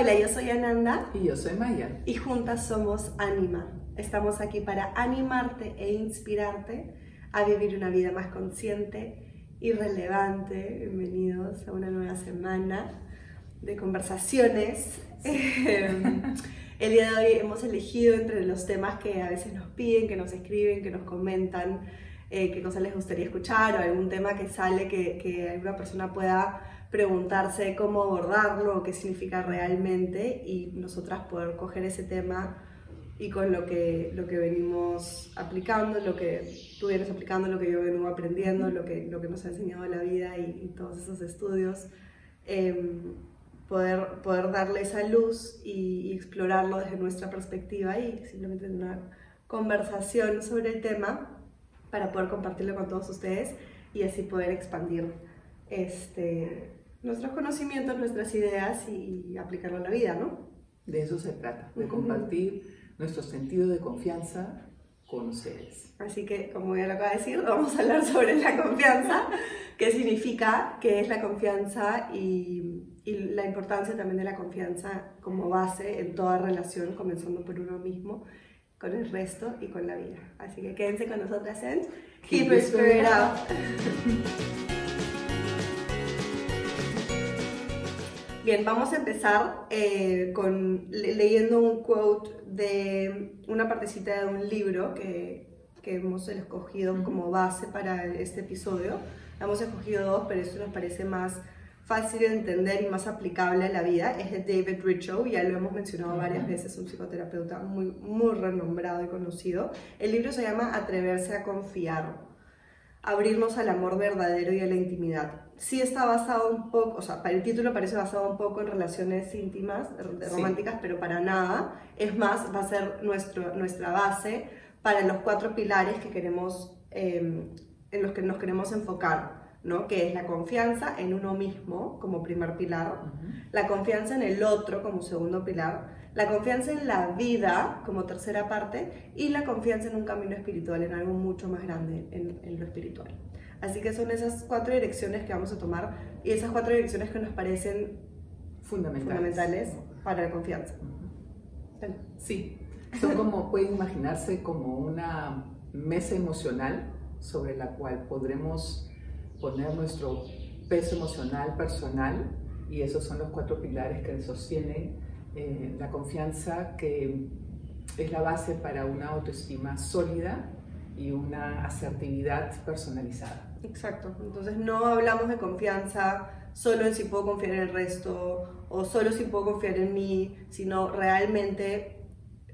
Hola, yo soy Ananda. Y yo soy Maya. Y juntas somos Anima. Estamos aquí para animarte e inspirarte a vivir una vida más consciente y relevante. Bienvenidos a una nueva semana de conversaciones. El día de hoy hemos elegido entre los temas que a veces nos piden, que nos escriben, que nos comentan, eh, qué cosas les gustaría escuchar o algún tema que sale que, que alguna persona pueda preguntarse cómo abordarlo, qué significa realmente y nosotras poder coger ese tema y con lo que, lo que venimos aplicando, lo que tú vienes aplicando, lo que yo vengo aprendiendo, lo que, lo que nos ha enseñado la vida y, todos esos estudios, em, poder, poder darle esa luz y, explorarlo desde nuestra perspectiva y simplemente una conversación sobre el tema para poder compartirlo con todos ustedes y así poder expandir este, nuestros conocimientos, nuestras ideas y, aplicarlo a la vida, ¿no? De eso se trata, de compartir nuestro sentido de confianza con ustedes. Así que, como ya lo acabo de decir, vamos a hablar sobre la confianza, qué significa, qué es la confianza y, y, la importancia también de la confianza como base en toda relación, comenzando por uno mismo, con el resto y con la vida. Así que quédense con nosotras en Keep, Your Spirit Up. Bien, vamos a empezar eh, con leyendo un quote de una partecita de un libro que, que hemos escogido como base para este episodio. Hemos escogido dos, pero esto nos parece más fácil de entender y más aplicable a la vida. Es de David Richo, ya lo hemos mencionado varias veces, un psicoterapeuta muy, muy renombrado y conocido. El libro se llama Atreverse a confiar abrirnos al amor verdadero y a la intimidad. Sí está basado un poco, o sea, para el título parece basado un poco en relaciones íntimas, románticas, pero para nada. Es más, va a ser nuestro, nuestra base para los cuatro pilares que queremos, em, en los que nos queremos enfocar. ¿no? que es la confianza en uno mismo como primer pilar, la confianza en el otro como segundo pilar, la confianza en la vida como tercera parte y la confianza en un camino espiritual, en algo mucho más grande, en, lo espiritual. Así que son esas cuatro direcciones que vamos a tomar y esas cuatro direcciones que nos parecen fundamentales, para la confianza. Sí, son como, pueden imaginarse como una mesa emocional sobre la cual podremos poner nuestro peso emocional personal y esos son los cuatro pilares que sostienen eh, la confianza que es la base para una autoestima sólida y una asertividad personalizada. Exacto, entonces no hablamos de confianza solo en si puedo confiar en el resto o solo si puedo confiar en mí, sino realmente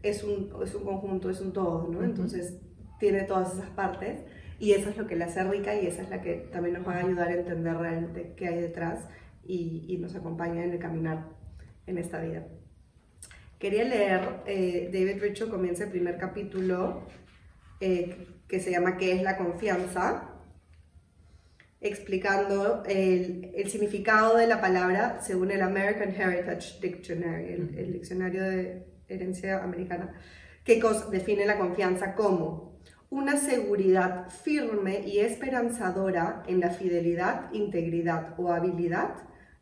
es un, es un conjunto, es un todo, ¿no? Entonces tiene todas esas partes y eso es lo que la hace rica y esa es la que también nos va a ayudar a entender realmente qué hay detrás y, y nos acompaña en el caminar en esta vida. Quería leer, eh, David Richo comienza el primer capítulo eh, que se llama ¿Qué es la confianza? explicando el, significado de la palabra según el American Heritage Dictionary, el, el diccionario de herencia americana, que define la confianza como una seguridad firme y esperanzadora en la fidelidad, integridad o habilidad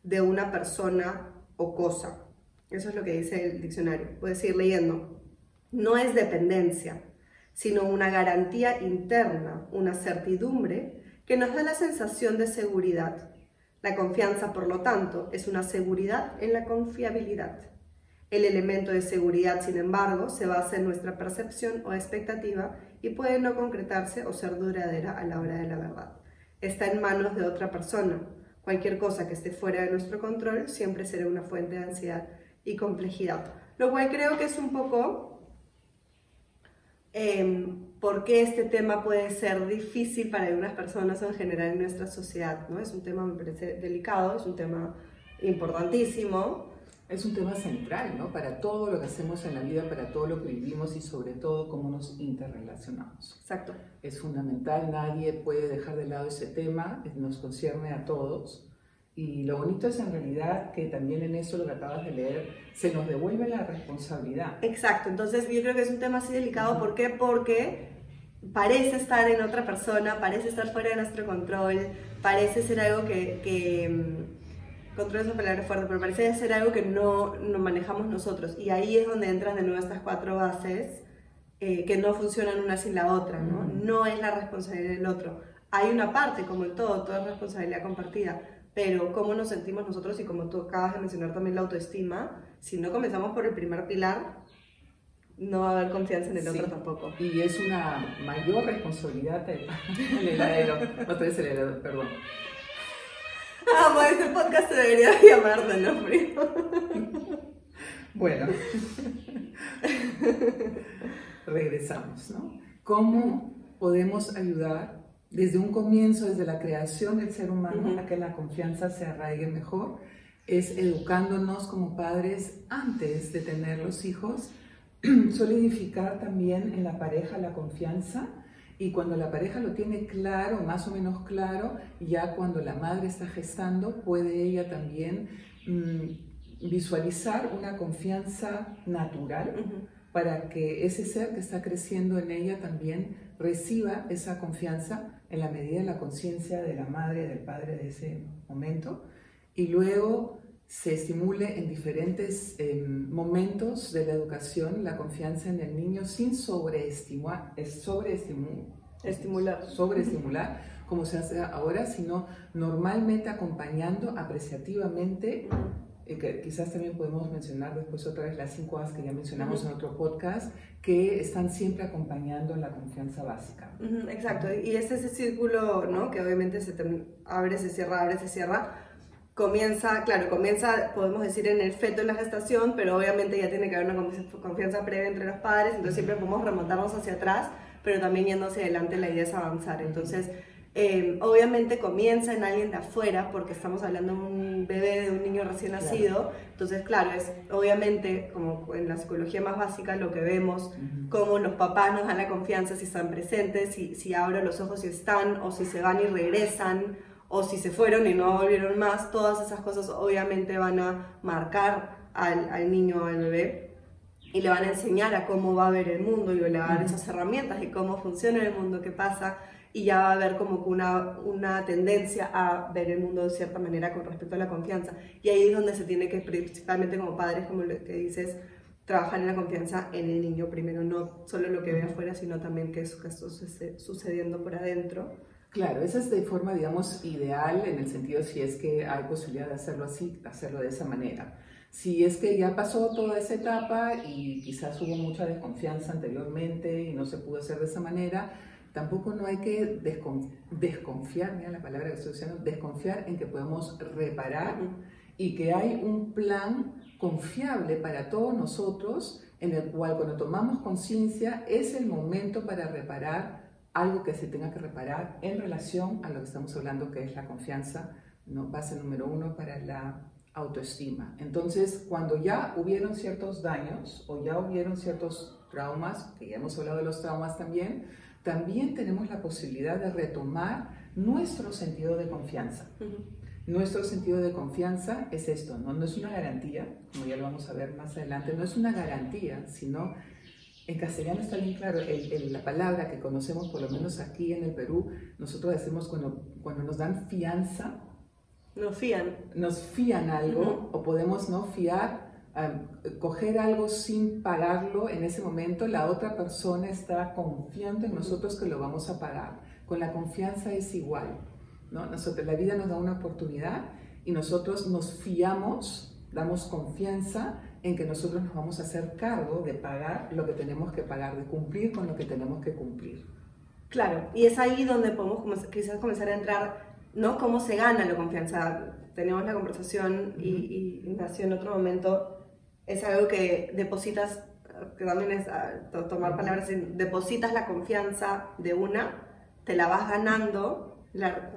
de una persona o cosa eso es lo que dice el diccionario. Puedes ir leyendo. No es dependencia, sino una garantía interna, una certidumbre que nos da la sensación de seguridad. La confianza, por lo tanto, es una seguridad en la confiabilidad. El elemento de seguridad, sin embargo, se basa en nuestra percepción o expectativa y puede no concretarse o ser duradera a la hora de la verdad. Está en manos de otra persona. Cualquier cosa que esté fuera de nuestro control siempre será una fuente de ansiedad y complejidad. Lo cual creo que es un poco eh, por qué este tema puede ser difícil para algunas personas en general en nuestra sociedad. ¿no? Es un tema, me parece, delicado, es un tema importantísimo. Es un tema central, ¿no? Para todo lo que hacemos en la vida, para todo lo que vivimos y sobre todo cómo nos interrelacionamos. Exacto. Es fundamental, nadie puede dejar de lado ese tema, nos concierne a todos. Y lo bonito es en realidad que también en eso lo que acabas de leer, se nos devuelve la responsabilidad. Exacto, entonces yo creo que es un tema así delicado. ¿Por qué? Porque parece estar en otra persona, parece estar fuera de nuestro control, parece ser algo que, control es una palabra fuerte, pero parece ser algo que no, no manejamos nosotros. Y ahí es donde entran de nuevo estas cuatro bases eh, que no funcionan una sin la otra, ¿no? No es la responsabilidad del otro. Hay una parte, como en todo, toda es responsabilidad compartida, pero cómo nos sentimos nosotros y como tú acabas de mencionar también la autoestima, si no comenzamos por el primer pilar, no va a haber confianza en el otro tampoco. Y es una mayor responsabilidad el, el heladero, no es el heladero, perdón. Amo, este podcast se debería llamar de no frío. Bueno, regresamos, ¿no? ¿Cómo podemos ayudar desde un comienzo, desde la creación del ser humano, a que la confianza se arraigue mejor? Es educándonos como padres antes de tener los hijos, solidificar también en la pareja la confianza y cuando la pareja lo tiene claro, más o menos claro, ya cuando la madre está gestando, puede ella también mm, visualizar una confianza natural para que ese ser que está creciendo en ella también reciba esa confianza en la medida de la conciencia de la madre, del padre de ese momento, y luego se estimule en diferentes em, momentos de la educación la confianza en el niño sin sobreestimar, sobreestimular, sobreestimular como se hace ahora, sino normalmente acompañando apreciativamente y que quizás también podemos mencionar después otra vez las cinco A's que ya mencionamos en otro podcast, que están siempre acompañando la confianza básica. exacto, y es ese círculo, ¿no? Que obviamente se abre, se cierra, abre, se cierra. Comienza, claro, comienza, podemos decir, en el feto, en la gestación, pero obviamente ya tiene que haber una confianza previa entre los padres, entonces siempre podemos remontarnos hacia atrás, pero también yendo hacia adelante la idea es avanzar. Entonces, Em, obviamente comienza en alguien de afuera porque estamos hablando de un bebé, de un niño recién nacido. Entonces, claro, es obviamente como en la psicología más básica lo que vemos, cómo los papás nos dan la confianza si están presentes, si, si abro los ojos y están, o si se van y regresan, o si se fueron y no volvieron más. Todas esas cosas obviamente van a marcar al, al niño o al bebé y le van a enseñar a cómo va a ver el mundo y le van a dar esas herramientas y cómo funciona el mundo, qué pasa y ya va a haber como una, una tendencia a ver el mundo de cierta manera con respecto a la confianza. Y ahí es donde se tiene que, principalmente como padres, como lo que dices, trabajar en la confianza en el niño primero, no solo lo que ve afuera, sino también qué es está sucediendo por adentro. Claro, esa es de forma, digamos, ideal en el sentido si es que hay posibilidad de hacerlo así, hacerlo de esa manera. Si es que ya pasó toda esa etapa y quizás hubo mucha desconfianza anteriormente y no se pudo hacer de esa manera, Tampoco no hay que desconfiar, mira la palabra que estoy usando, desconfiar en que podemos reparar y que hay un plan confiable para todos nosotros en el cual cuando tomamos conciencia es el momento para reparar algo que se tenga que reparar en relación a lo que estamos hablando que es la confianza, ¿no? base número uno para la autoestima. Entonces, cuando ya hubieron ciertos daños o ya hubieron ciertos traumas, que ya hemos hablado de los traumas también, también tenemos la posibilidad de retomar nuestro sentido de confianza. Nuestro sentido de confianza es esto, ¿no? no es una garantía, como ya lo vamos a ver más adelante, no es una garantía, sino en castellano está bien claro, la palabra que conocemos, por lo menos aquí en el Perú, nosotros decimos cuando, cuando nos dan fianza. Nos fían. Nos fían algo o podemos no fiar coger algo sin pagarlo en ese momento, la otra persona está confiando en nosotros que lo vamos a pagar. Con la confianza es igual. ¿no? Nosotros, la vida nos da una oportunidad y nosotros nos fiamos, damos confianza en que nosotros nos vamos a hacer cargo de pagar lo que tenemos que pagar, de cumplir con lo que tenemos que cumplir. Claro, y es ahí donde podemos quizás comenzar a entrar, ¿no? ¿Cómo se gana la confianza? Tenemos la conversación y, y nació en otro momento es algo que depositas, que también es ah, tomar palabras, depositas la confianza de una, te la vas ganando,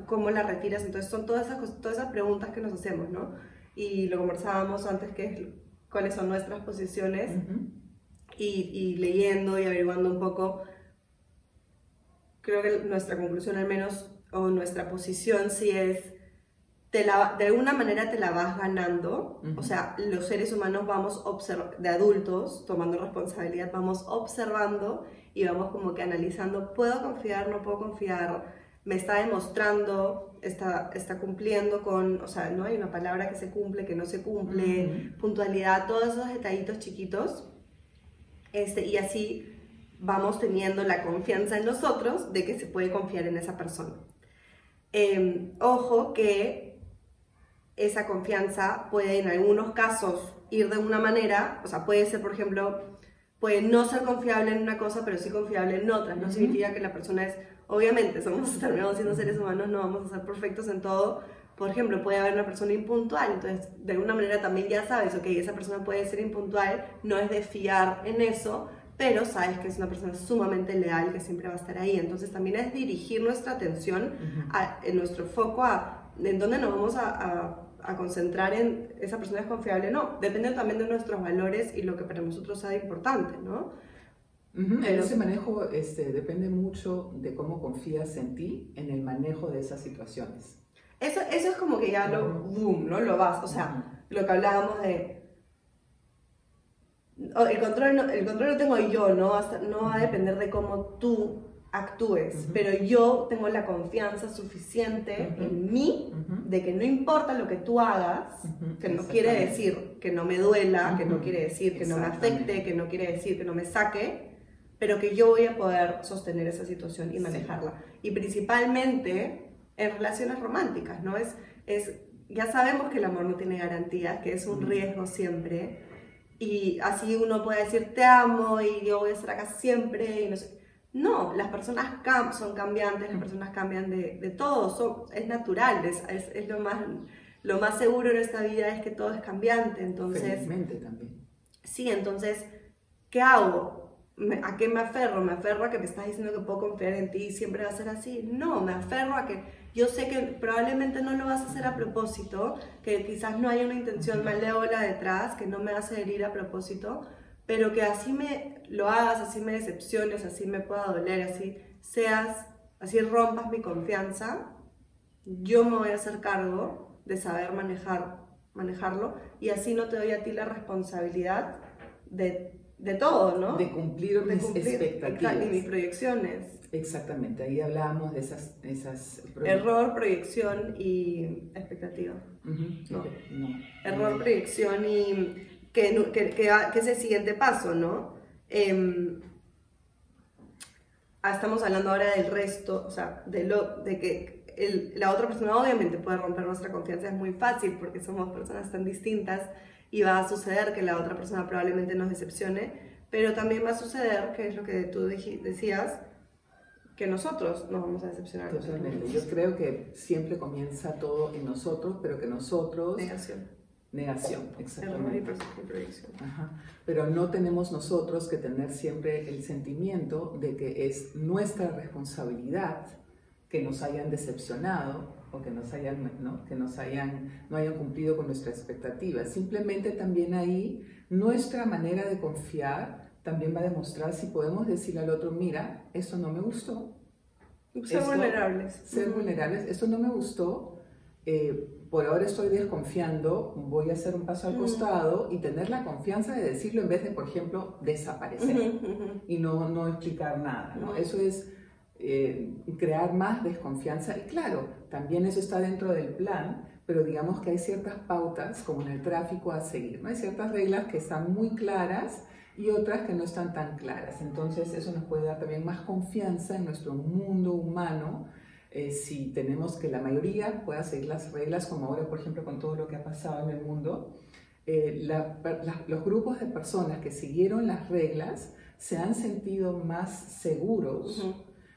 cómo la retiras, entonces son todas esas, todas esas preguntas que nos hacemos, ¿no? Y lo conversábamos antes, que es cuáles son nuestras posiciones, y, y leyendo y averiguando un poco, creo que nuestra conclusión al menos, o nuestra posición sí es de alguna manera te la vas ganando, o sea, los seres humanos vamos de adultos, tomando responsabilidad, vamos observando y vamos como que analizando, ¿puedo confiar, no puedo confiar? me está demostrando, está, está cumpliendo con, o sea, no hay una palabra que se cumple, que no se cumple, puntualidad, todos esos detallitos chiquitos. Este, y así vamos teniendo la confianza en nosotros de que se puede confiar en esa persona. Em, ojo que esa confianza puede en algunos casos ir de una manera, o sea, puede ser, por ejemplo, puede no ser confiable en una cosa, pero sí confiable en otra. No significa que la persona es, obviamente, somos terminados siendo seres humanos, no vamos a ser perfectos en todo. Por ejemplo, puede haber una persona impuntual, entonces de alguna manera también ya sabes, ok, esa persona puede ser impuntual, no es de fiar en eso, pero sabes que es una persona sumamente leal que siempre va a estar ahí. Entonces también es dirigir nuestra atención, en nuestro foco a en dónde nos vamos a a concentrar en esa persona es confiable, no, depende también de nuestros valores y lo que para nosotros sea importante, ¿no? ese manejo este, depende mucho de cómo confías en ti en el manejo de esas situaciones. Eso, eso es como que ya lo, boom, ¿no? Lo vas, o sea, lo que hablábamos de... El control, el control lo tengo yo, ¿no? no va a depender de cómo tú actúes, pero yo tengo la confianza suficiente en mí de que no importa lo que tú hagas, que no quiere decir que no me duela, que no quiere decir que no me afecte, que no quiere decir que no me saque, pero que yo voy a poder sostener esa situación y manejarla. Y principalmente en relaciones románticas, ¿no? Es, es, ya sabemos que el amor no tiene garantía, que es un riesgo siempre, y así uno puede decir te amo y yo voy a estar acá siempre y no sé no, las personas son cambiantes, las personas cambian de, de todo, es natural, es, es, lo, más, lo más seguro en esta vida es que todo es cambiante, entonces... también. Sí, entonces, ¿qué hago? ¿A qué me aferro? ¿Me aferro a que me estás diciendo que puedo confiar en ti y siempre va a ser así? No, me aferro a que yo sé que probablemente no lo vas a hacer a propósito, que quizás no haya una intención malévola detrás, que no me a herir a propósito, pero que así me lo hagas, así me decepciones, así me pueda doler, así seas, así rompas mi confianza, yo me voy a hacer cargo de saber manejar, manejarlo y así no te doy a ti la responsabilidad de, de todo, ¿no? De cumplir mis expectativas. Y mis proyecciones. Exactamente, ahí hablábamos de esas... esas Error, proyección y expectativa. no. Error, proyección y que, que, que, es el siguiente paso, ¿no? Ah, estamos hablando ahora del resto, o sea, de, lo, de que la otra persona obviamente puede romper nuestra confianza, es muy fácil porque somos personas tan distintas y va a suceder que la otra persona probablemente nos decepcione, pero también va a suceder, que es lo que tú decías, que nosotros nos vamos a decepcionar. Totalmente. Yo creo que siempre comienza todo en nosotros, pero que nosotros... Negación Negación, exactamente. Pero no tenemos nosotros que tener siempre el sentimiento de que es nuestra responsabilidad que nos hayan decepcionado o que nos hayan, ¿no? que nos hayan, no hayan cumplido con nuestras expectativas. Simplemente también ahí nuestra manera de confiar también va a demostrar si podemos decirle al otro, mira, esto no me gustó. Ser vulnerables. Ser vulnerables, esto no me gustó. Eh, por ahora estoy desconfiando, voy a hacer un paso al costado y tener la confianza de decirlo en vez de, por ejemplo, desaparecer y no, no explicar nada. ¿no? Eso es eh, crear más desconfianza. Y claro, también eso está dentro del plan, pero digamos que hay ciertas pautas, como en el tráfico, a seguir. ¿no? Hay ciertas reglas que están muy claras y otras que no están tan claras. Entonces eso nos puede dar también más confianza en nuestro mundo humano eh, si tenemos que la mayoría pueda seguir las reglas, como ahora, por ejemplo, con todo lo que ha pasado en el mundo, eh, los grupos de personas que siguieron las reglas se han sentido más seguros,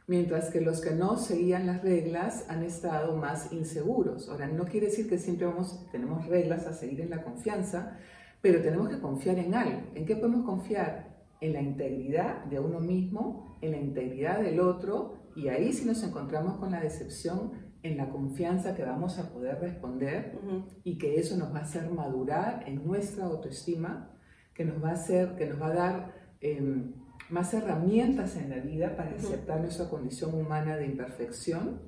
mientras que los que no seguían las reglas han estado más inseguros. Ahora, no quiere decir que siempre vamos, tenemos reglas a seguir en la confianza, pero tenemos que confiar en algo. ¿En qué podemos confiar? En la integridad de uno mismo, en la integridad del otro y ahí si nos encontramos con la decepción, en la confianza que vamos a poder responder y que eso nos va a hacer madurar en nuestra autoestima, que nos va a, hacer, que nos va a dar em, más herramientas en la vida para aceptar nuestra condición humana de imperfección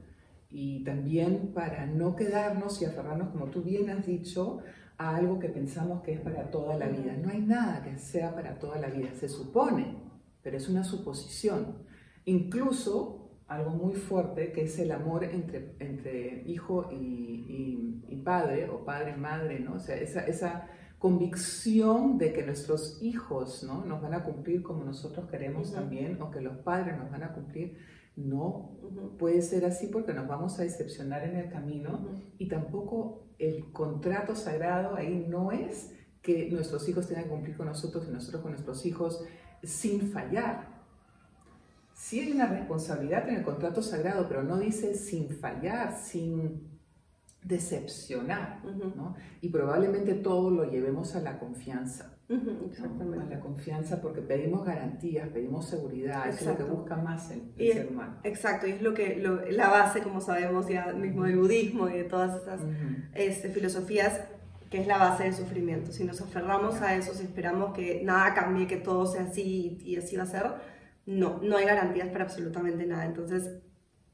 y también para no quedarnos y aferrarnos, como tú bien has dicho, a algo que pensamos que es para toda la vida. No hay nada que sea para toda la vida, se supone, pero es una suposición. Incluso algo muy fuerte que es el amor entre, entre hijo y, y, padre o padre y madre, ¿no? O sea, esa, esa convicción de que nuestros hijos ¿no? nos van a cumplir como nosotros queremos también, o que los padres nos van a cumplir, no puede ser así porque nos vamos a decepcionar en el camino y tampoco el contrato sagrado ahí no es que nuestros hijos tengan que cumplir con nosotros y nosotros con nuestros hijos sin fallar. Sí hay una responsabilidad en el contrato sagrado, pero no dice sin fallar, sin decepcionar, ¿no? Y probablemente todo lo llevemos a la confianza. A la confianza porque pedimos garantías, pedimos seguridad, eso es lo que busca más el, ser humano. Exacto, y es lo que la base, como sabemos ya mismo del budismo y de todas estas este, filosofías, que es la base del sufrimiento. Si nos aferramos a eso, si esperamos que nada cambie, que todo sea así y, así va a ser, no, no hay garantías para absolutamente nada. Entonces,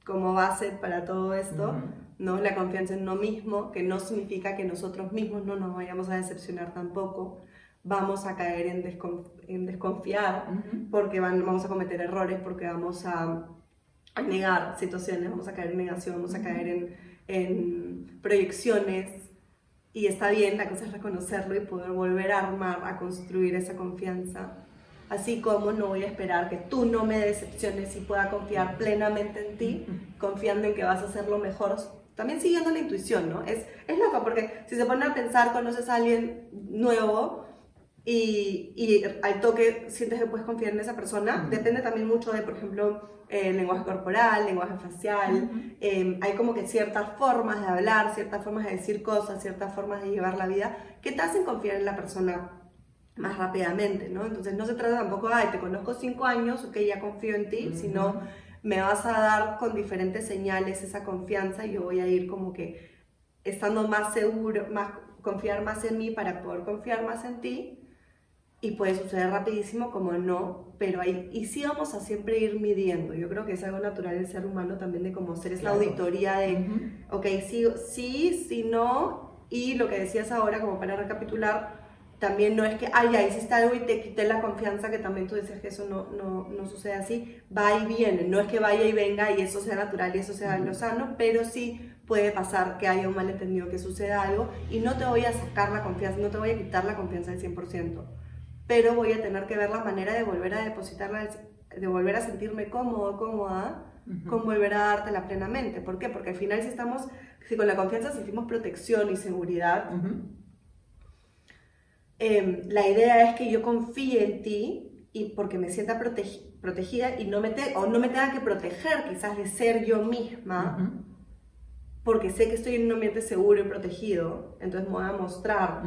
como base para todo esto, ¿no? La confianza en uno mismo, que no significa que nosotros mismos no nos vayamos a decepcionar tampoco, vamos a caer en, en desconfiar porque vamos a cometer errores, porque vamos a, negar situaciones, vamos a caer en negación, vamos a caer en, en proyecciones. Y está bien, la cosa es reconocerlo y poder volver a armar, a construir esa confianza. Así como no voy a esperar que tú no me decepciones y pueda confiar plenamente en ti, confiando en que vas a hacer lo mejor. También siguiendo la intuición, ¿no? Es, es loco porque si se ponen a pensar, conoces a alguien nuevo y, y al toque sientes que puedes confiar en esa persona, depende también mucho de, por ejemplo, el lenguaje corporal, lenguaje facial, em, hay como que ciertas formas de hablar, ciertas formas de decir cosas, ciertas formas de llevar la vida que te hacen confiar en la persona más rápidamente, ¿no? Entonces no se trata tampoco, ay, te conozco cinco años, ok, ya confío en ti, sino me vas a dar con diferentes señales esa confianza y yo voy a ir como que estando más seguro, más, confiar más en mí para poder confiar más en ti. Y puede suceder rapidísimo como no, pero ahí, y sí vamos a siempre ir midiendo. Yo creo que es algo natural del ser humano también de como hacer esa auditoría de, ok, sí, sí, sí, no, y lo que decías ahora como para recapitular, también no es que, ay, ya hiciste algo y te quité la confianza, que también tú decías que eso no, no, no, sucede así, va y viene, no es que vaya y venga y eso sea natural y eso sea lo sano, pero sí puede pasar que haya un malentendido, que suceda algo y no te voy a sacar la confianza, no te voy a quitar la confianza del 100%, pero voy a tener que ver la manera de volver a depositarla, de volver a sentirme cómodo, cómoda, con volver a dártela plenamente. ¿Por qué? Porque al final si estamos, si con la confianza sentimos protección y seguridad, Em, la idea es que yo confíe en ti y porque me sienta protegida y no me, o no me tenga que proteger quizás de ser yo misma, porque sé que estoy en un ambiente seguro y protegido, entonces me voy a mostrar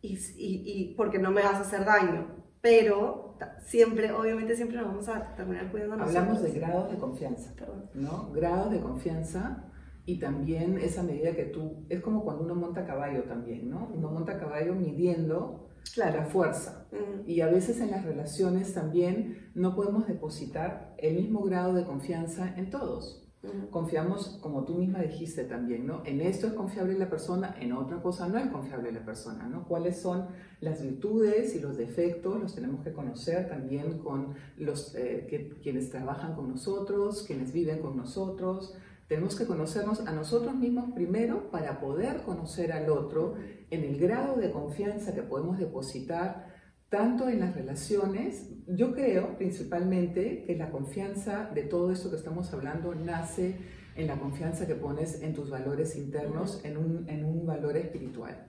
y, y, porque no me vas a hacer daño. Pero siempre, obviamente siempre nos vamos a terminar cuidando Hablamos de grados de confianza, ¿no? Grados de confianza y también esa medida que tú, es como cuando uno monta caballo también, ¿no? Uno monta caballo midiendo la fuerza. Y a veces en las relaciones también no podemos depositar el mismo grado de confianza en todos. Confiamos, como tú misma dijiste también, ¿no? En esto es confiable la persona, en otra cosa no es confiable la persona, ¿no? ¿Cuáles son las virtudes y los defectos? Los tenemos que conocer también con los eh, que, quienes trabajan con nosotros, quienes viven con nosotros, tenemos que conocernos a nosotros mismos primero para poder conocer al otro en el grado de confianza que podemos depositar tanto en las relaciones. Yo creo principalmente que la confianza de todo esto que estamos hablando nace en la confianza que pones en tus valores internos, en un, en un valor espiritual.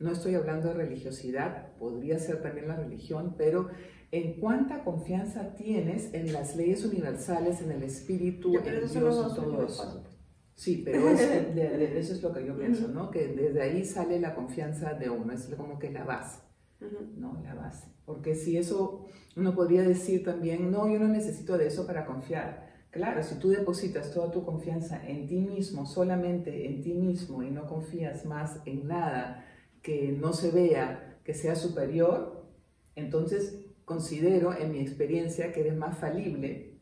No estoy hablando de religiosidad, podría ser también la religión, pero en cuánta confianza tienes en las leyes universales, en el espíritu, en Dios, en todo eso. Sí, pero eso es lo que yo pienso, ¿no? Que desde ahí sale la confianza de uno, es como que la base, ¿no? La base. Porque si eso, uno podría decir también, no, yo no necesito de eso para confiar. Claro, si tú depositas toda tu confianza en ti mismo, solamente en ti mismo, y no confías más en nada que no se vea, que sea superior, entonces considero en mi experiencia que eres más falible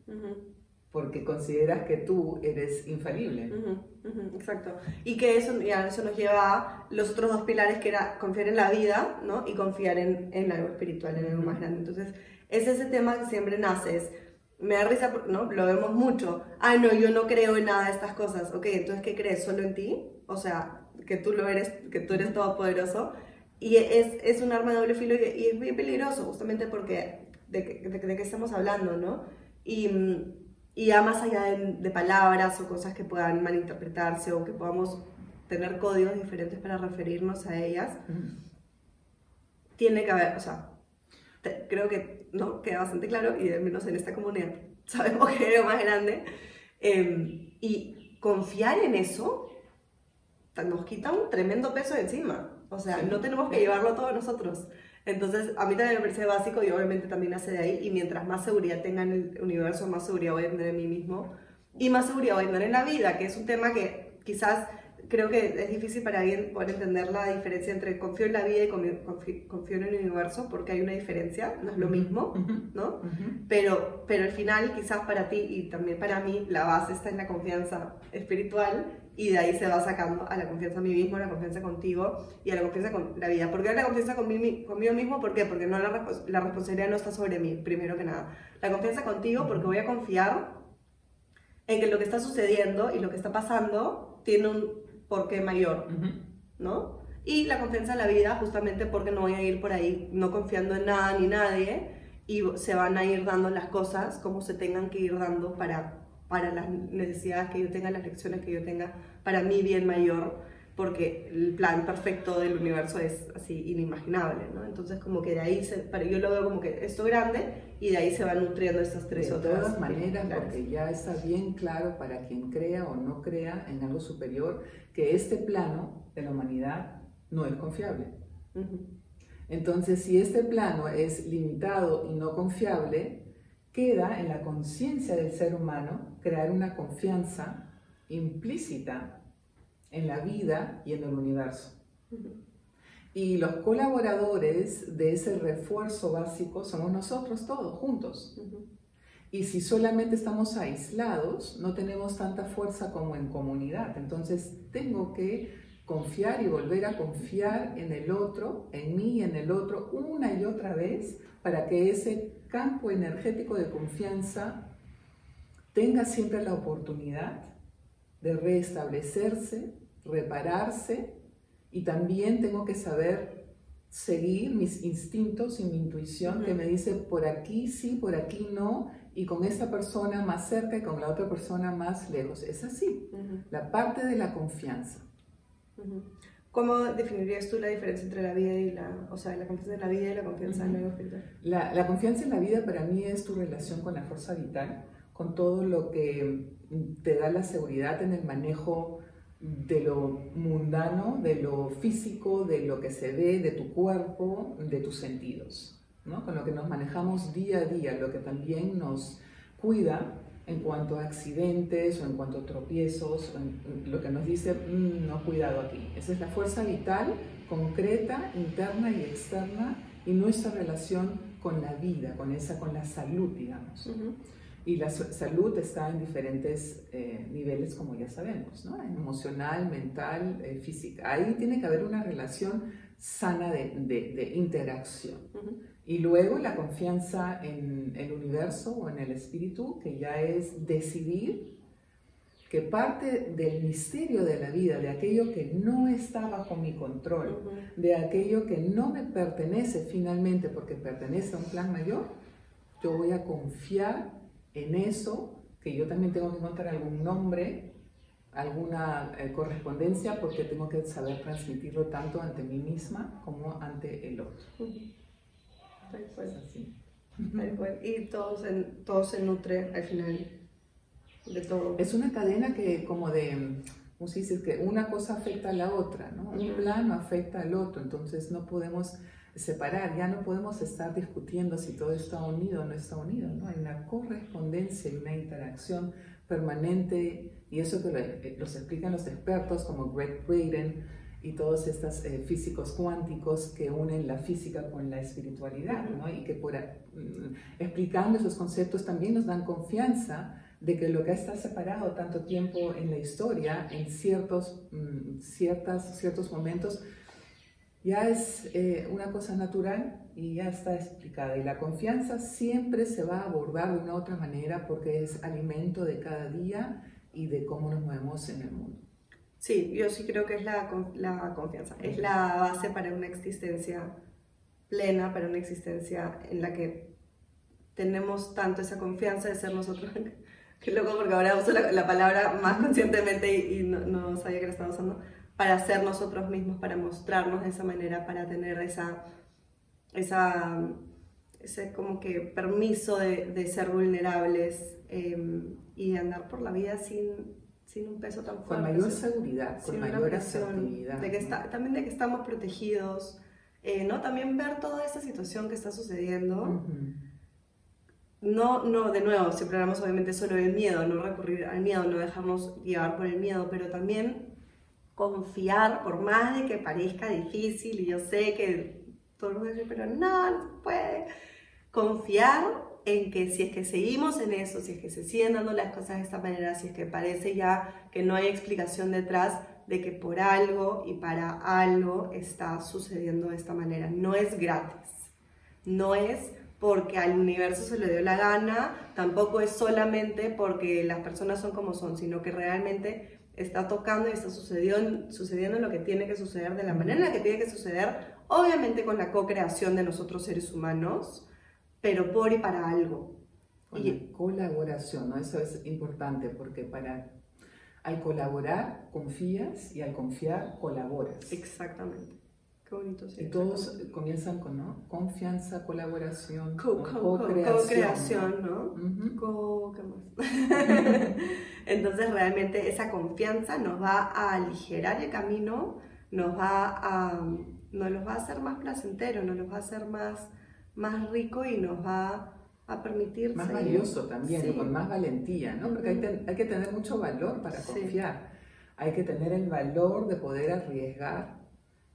porque consideras que tú eres infalible. exacto. Y que eso, ya, eso nos lleva a los otros dos pilares que era confiar en la vida ¿no? y confiar en, en algo espiritual, en algo más grande. Entonces, es ese tema que siempre nace, es me da risa, ¿no? Lo vemos mucho. Ah, no, yo no creo en nada de estas cosas. Ok, entonces, ¿qué crees? ¿Solo en ti? O sea, que tú lo eres, que tú eres todopoderoso. Y es, es un arma de doble filo y, es muy peligroso, justamente porque de, de, de, qué estamos hablando, ¿no? Y, y ya más allá de, de, palabras o cosas que puedan malinterpretarse o que podamos tener códigos diferentes para referirnos a ellas, tiene que haber, o sea, creo que no queda bastante claro y al menos en esta comunidad sabemos que es más grande. Eh, y confiar en eso nos quita un tremendo peso de encima. O sea, no tenemos que llevarlo todo nosotros. Entonces, a mí también me parece básico y obviamente también nace de ahí. Y mientras más seguridad tenga en el universo, más seguridad voy a tener en mí mismo y más seguridad voy a tener en la vida, que es un tema que quizás creo que es difícil para alguien poder entender la diferencia entre confío en la vida y confío, en el universo, porque hay una diferencia, no es lo mismo, ¿no? pero, pero al final, quizás para ti y también para mí, la base está en la confianza espiritual y de ahí se va sacando a la confianza en mí mismo, a la confianza contigo y a la confianza con la vida. ¿Por qué la confianza conmigo, mismo? ¿Por qué? Porque no la, la responsabilidad no está sobre mí, primero que nada. La confianza contigo porque voy a confiar en que lo que está sucediendo y lo que está pasando tiene un porqué mayor, ¿no? Y la confianza en la vida justamente porque no voy a ir por ahí no confiando en nada ni nadie y se van a ir dando las cosas como se tengan que ir dando para para las necesidades que yo tenga, las lecciones que yo tenga, para mi bien mayor, porque el plan perfecto del universo es así inimaginable, ¿no? Entonces como que de ahí, se, para, yo lo veo como que esto grande y de ahí se van nutriendo estas tres otras. De todas maneras, porque ya está bien claro para quien crea o no crea en algo superior, que este plano de la humanidad no es confiable. Entonces, si este plano es limitado y no confiable, queda en la conciencia del ser humano crear una confianza implícita en la vida y en el universo. Y los colaboradores de ese refuerzo básico somos nosotros todos, juntos. Y si solamente estamos aislados, no tenemos tanta fuerza como en comunidad. Entonces tengo que confiar y volver a confiar en el otro, en mí y en el otro, una y otra vez, para que ese campo energético de confianza tenga siempre la oportunidad de restablecerse, repararse y también tengo que saber seguir mis instintos y mi intuición que me dice por aquí sí, por aquí no, y con esta persona más cerca y con la otra persona más lejos. Es así, la parte de la confianza. ¿Cómo definirías tú la diferencia entre la vida y la, o sea, la confianza en la vida y la confianza en la vida? La, la confianza en la vida para mí es tu relación con la fuerza vital, con todo lo que te da la seguridad en el manejo de lo mundano, de lo físico, de lo que se ve, de tu cuerpo, de tus sentidos, ¿no? con lo que nos manejamos día a día, lo que también nos cuida en cuanto a accidentes o en cuanto a tropiezos, lo que nos dice, mm, no, cuidado aquí. Esa es la fuerza vital concreta, interna y externa y nuestra relación con la vida, con esa, con la salud, digamos. Y la salud está en diferentes eh, niveles, como ya sabemos, ¿no? emocional, mental, eh, física. Ahí tiene que haber una relación sana de, de, interacción. Y luego la confianza en el universo o en el espíritu, que ya es decidir que parte del misterio de la vida, de aquello que no está bajo mi control, de aquello que no me pertenece finalmente porque pertenece a un plan mayor, yo voy a confiar en eso, que yo también tengo que encontrar algún nombre, alguna eh, correspondencia, porque tengo que saber transmitirlo tanto ante mí misma como ante el otro. Y todo se, todo se nutre al final de todo. Es una cadena que como de, ¿cómo se dice? Que una cosa afecta a la otra, ¿no? Un plano afecta al otro, entonces no podemos separar, ya no podemos estar discutiendo si todo está unido o no está unido, ¿no? Hay una correspondencia y una interacción permanente, y eso que eh, los explican los expertos como Greg Braden, y todos estos eh, físicos cuánticos que unen la física con la espiritualidad, ¿no? y que por, mm, explicando esos conceptos también nos dan confianza de que lo que está separado tanto tiempo en la historia, en ciertos, mm, ciertas, ciertos momentos, ya es eh, una cosa natural y ya está explicada. Y la confianza siempre se va a abordar de una otra manera porque es alimento de cada día y de cómo nos movemos en el mundo. Sí, yo sí creo que es la, la confianza, es la base para una existencia plena, para una existencia en la que tenemos tanto esa confianza de ser nosotros. Qué loco, porque ahora uso la, palabra más conscientemente y, no, no, sabía que la estaba usando, para ser nosotros mismos, para mostrarnos de esa manera, para tener esa, esa ese como que permiso de, de ser vulnerables em, y de andar por la vida sin, sin un peso tan fuerte. Con mayor seguridad, con mayor asertividad. De que está, también de que estamos protegidos, eh, ¿no? También ver toda esa situación que está sucediendo. No, no, de nuevo, siempre hablamos obviamente solo del miedo, no recurrir al miedo, no dejarnos llevar por el miedo, pero también confiar, por más de que parezca difícil, y yo sé que todo el mundo dice, pero no, no se puede, confiar en que si es que seguimos en eso, si es que se siguen dando las cosas de esta manera, si es que parece ya que no hay explicación detrás de que por algo y para algo está sucediendo de esta manera. No es gratis, no es porque al universo se le dio la gana, tampoco es solamente porque las personas son como son, sino que realmente está tocando y está sucediendo, sucediendo lo que tiene que suceder de la manera en la que tiene que suceder, obviamente con la co-creación de nosotros seres humanos, pero por y para algo. y colaboración, ¿no? Eso es importante porque para al colaborar confías y al confiar colaboras. Exactamente. Qué bonito. Sí, y todos comienzan con ¿no? confianza, colaboración, co-creación, ¿no? co ¿qué más? Entonces realmente esa confianza nos va a aligerar el camino, nos va a, nos los va a hacer más placentero, nos los va a hacer más más rico y nos va a permitir... Más valioso también, con más valentía, ¿no? Porque hay, que tener mucho valor para confiar. Hay que tener el valor de poder arriesgar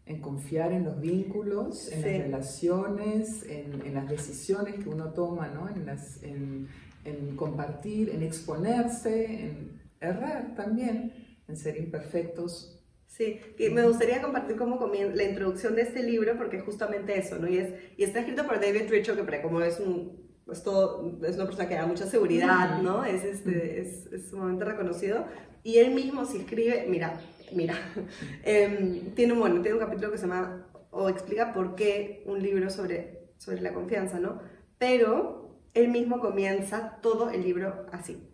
en confiar en los vínculos, en las relaciones, en, las decisiones que uno toma, ¿no? En, las, en, en compartir, en exponerse, en errar también, en ser imperfectos, Sí, y me gustaría compartir cómo comienza la introducción de este libro, porque justamente eso, ¿no? Y, es, y está escrito por David Richo, que como es un, es, todo, es una persona que da mucha seguridad, ¿no? Es, este, es, es sumamente reconocido. Y él mismo si escribe, mira, mira, em, tiene, un, bueno, tiene un capítulo que se llama, o explica por qué un libro sobre, sobre la confianza, ¿no? Pero él mismo comienza todo el libro así.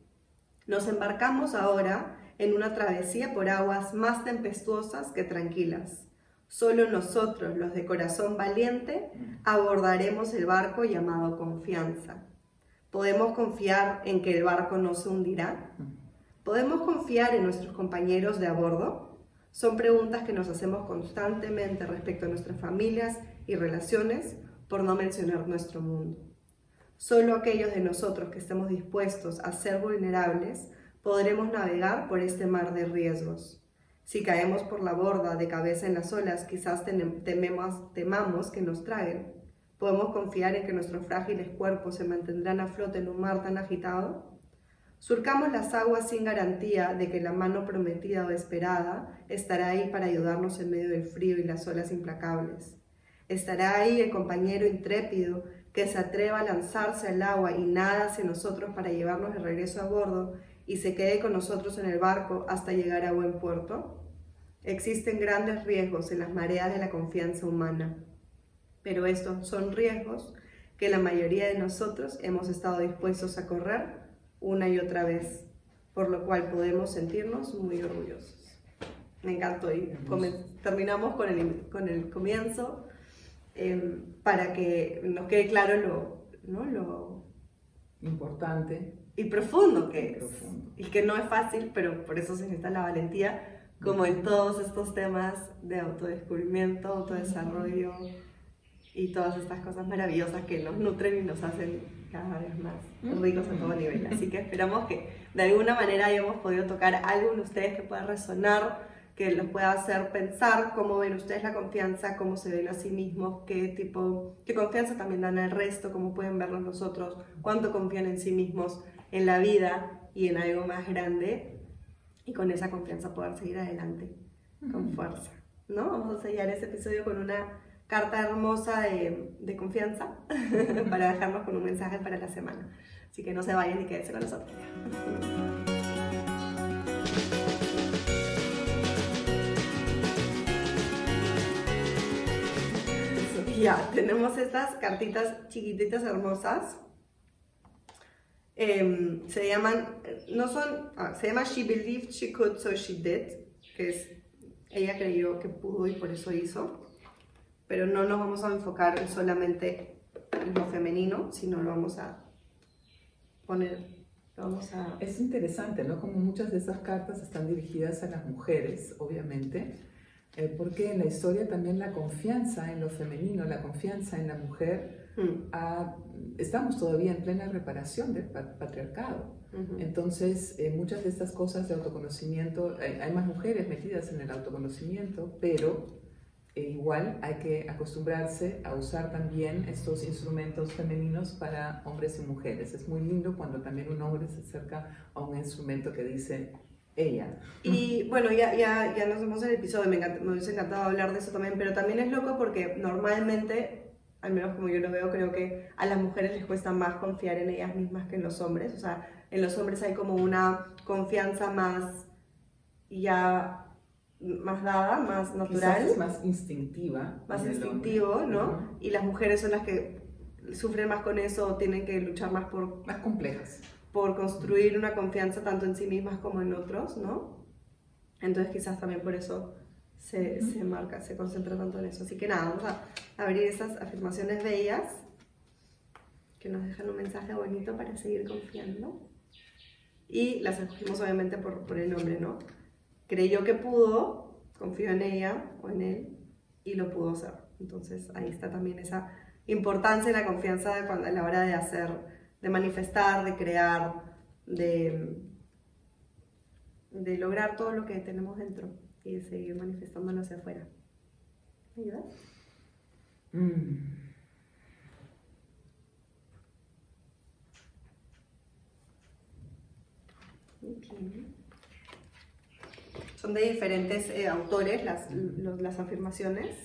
Nos embarcamos ahora en una travesía por aguas más tempestuosas que tranquilas. Solo nosotros, los de corazón valiente, abordaremos el barco llamado confianza. ¿Podemos confiar en que el barco no se hundirá? ¿Podemos confiar en nuestros compañeros de a bordo? Son preguntas que nos hacemos constantemente respecto a nuestras familias y relaciones, por no mencionar nuestro mundo. Solo aquellos de nosotros que estemos dispuestos a ser vulnerables podremos navegar por este mar de riesgos. Si caemos por la borda de cabeza en las olas, quizás tememos, temamos que nos traguen. ¿Podemos confiar en que nuestros frágiles cuerpos se mantendrán a flote en un mar tan agitado? Surcamos las aguas sin garantía de que la mano prometida o esperada estará ahí para ayudarnos en medio del frío y las olas implacables. Estará ahí el compañero intrépido que se atreva a lanzarse al agua y nada hacia nosotros para llevarnos de regreso a bordo y se quede con nosotros en el barco hasta llegar a buen puerto? Existen grandes riesgos en las mareas de la confianza humana, pero estos son riesgos que la mayoría de nosotros hemos estado dispuestos a correr una y otra vez, por lo cual podemos sentirnos muy orgullosos. Me encantó y terminamos con el, con el comienzo em, para que nos quede claro lo, ¿no? lo importante y profundo que es. Y que no es fácil, pero por eso se necesita la valentía, como en todos estos temas de autodescubrimiento, autodesarrollo y todas estas cosas maravillosas que nos nutren y nos hacen cada vez más ricos a todo nivel. Así que esperamos que de alguna manera hayamos podido tocar algo en ustedes que pueda resonar que los pueda hacer pensar cómo ven ustedes la confianza, cómo se ven a sí mismos, qué tipo, qué confianza también dan al resto, cómo pueden vernos nosotros, cuánto confían en sí mismos, en la vida y en algo más grande, y con esa confianza poder seguir adelante con fuerza. ¿no? Vamos a sellar este episodio con una carta hermosa de, confianza para dejarnos con un mensaje para la semana. Así que no se vayan y quédense con nosotros. Ya, tenemos estas cartitas chiquititas hermosas. Em, se llaman, no son, ah, se llama She Believed She Could So She Did, que es, ella creyó que pudo y por eso hizo. Pero no nos vamos a enfocar solamente en lo femenino, sino lo vamos a poner, lo vamos a... Es interesante, ¿no? Como muchas de esas cartas están dirigidas a las mujeres, obviamente eh, porque en la historia también la confianza en lo femenino, la confianza en la mujer, mm. estamos todavía en plena reparación del patriarcado. Entonces, eh, muchas de estas cosas de autoconocimiento, hay, más mujeres metidas en el autoconocimiento, pero eh, igual hay que acostumbrarse a usar también estos instrumentos femeninos para hombres y mujeres. Es muy lindo cuando también un hombre se acerca a un instrumento que dice, ella. Y bueno, ya, ya, ya nos vemos en el episodio, me, me hubiese encantado hablar de eso también, pero también es loco porque normalmente, al menos como yo lo veo, creo que a las mujeres les cuesta más confiar en ellas mismas que en los hombres. O sea, en los hombres hay como una confianza más ya más dada, más natural. más instintiva. Más instintivo, ¿no? Y las mujeres son las que sufren más con eso, tienen que luchar más por... Más complejas por construir una confianza tanto en sí mismas como en otros, ¿no? Entonces quizás también por eso se, se marca, se concentra tanto en eso. Así que nada, vamos a abrir esas afirmaciones bellas que nos dejan un mensaje bonito para seguir confiando. Y las escogimos obviamente por, por el nombre, ¿no? Creyó que pudo, confió en ella o en él y lo pudo hacer. Entonces ahí está también esa importancia y la confianza a la hora de hacer de manifestar, de crear, de, de lograr todo lo que tenemos dentro y de seguir manifestándolo hacia afuera. ¿Me ayudas? Mm. Son de diferentes eh, autores las, las afirmaciones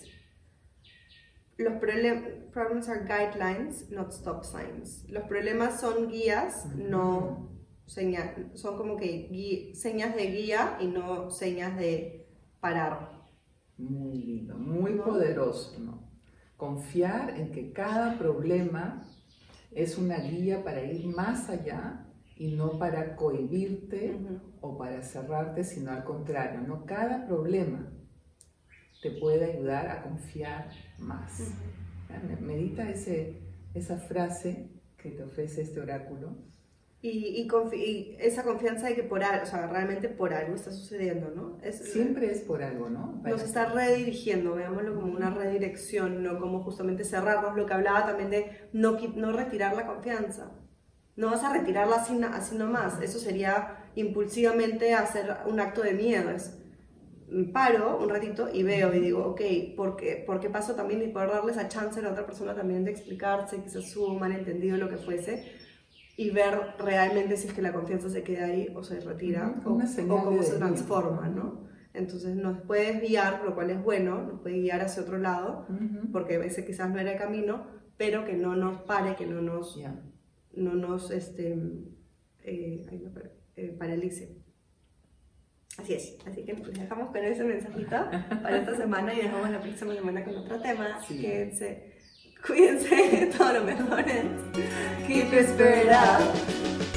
los problemas are guidelines, not stop signs. Los problemas son guías, no señas, son como que señas de guía y no señas de parar. Muy lindo, muy poderoso, ¿no? Confiar en que cada problema es una guía para ir más allá y no para cohibirte o para cerrarte, sino al contrario, ¿no? Cada problema te puede ayudar a confiar más. Medita ese, esa frase que te ofrece este oráculo. Y, y, esa confianza de que por algo, o sea, realmente por algo está sucediendo, ¿no? Siempre es por algo, ¿no? nos está redirigiendo, veámoslo como una redirección, no como justamente cerrarnos, lo que hablaba también de no, no retirar la confianza. No vas a retirarla así, así nomás, eso sería impulsivamente hacer un acto de miedo, es paro un ratito y veo y digo, ok, ¿por qué, ¿por qué pasó también? Y poder darle esa chance a la otra persona también de explicarse, quizás su malentendido, lo que fuese, y ver realmente si es que la confianza se queda ahí o se retira o, cómo se transforma, ¿no? Entonces nos puede guiar, lo cual es bueno, nos puede guiar hacia otro lado, porque a veces quizás no era el camino, pero que no nos pare, que no nos, no nos este, eh, eh, paralice. Así es, así que dejamos con ese mensajito para esta semana y dejamos la próxima semana con otro tema. Sí. Quédense, cuídense, todo lo mejor. Keep your spirit up.